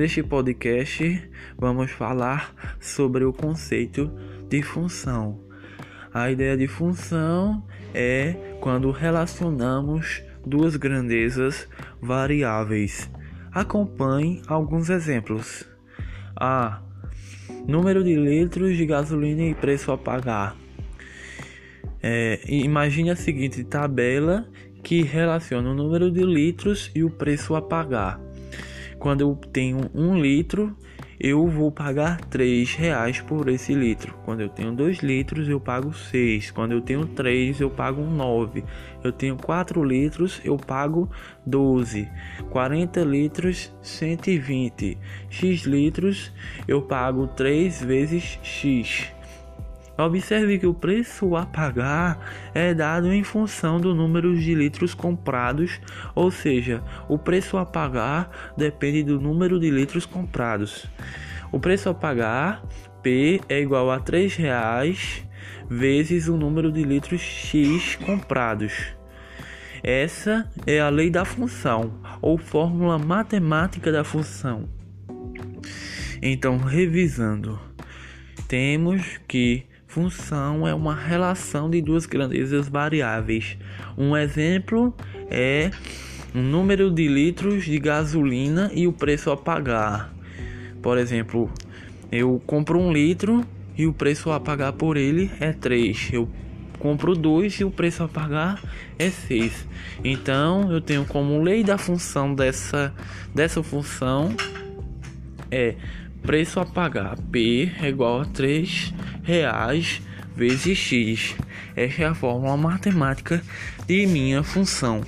Neste podcast, vamos falar sobre o conceito de função. A ideia de função é quando relacionamos duas grandezas variáveis. Acompanhe alguns exemplos. A. Número de litros de gasolina e preço a pagar. É, imagine a seguinte tabela que relaciona o número de litros e o preço a pagar. Quando eu tenho um litro, eu vou pagar três reais por esse litro. Quando eu tenho dois litros, eu pago seis. Quando eu tenho três, eu pago nove. Eu tenho quatro litros, eu pago doze. 40 litros, 120. X litros, eu pago três vezes X. Observe que o preço a pagar é dado em função do número de litros comprados, ou seja, o preço a pagar depende do número de litros comprados. O preço a pagar P é igual a R$ vezes o número de litros X comprados. Essa é a lei da função, ou fórmula matemática da função. Então, revisando, temos que Função é uma relação de duas grandezas variáveis. Um exemplo é o número de litros de gasolina e o preço a pagar. Por exemplo, eu compro um litro e o preço a pagar por ele é 3. Eu compro dois e o preço a pagar é 6. Então, eu tenho como lei da função dessa, dessa função é preço a pagar P é igual a 3 reais vezes X. Esta é a fórmula matemática de minha função.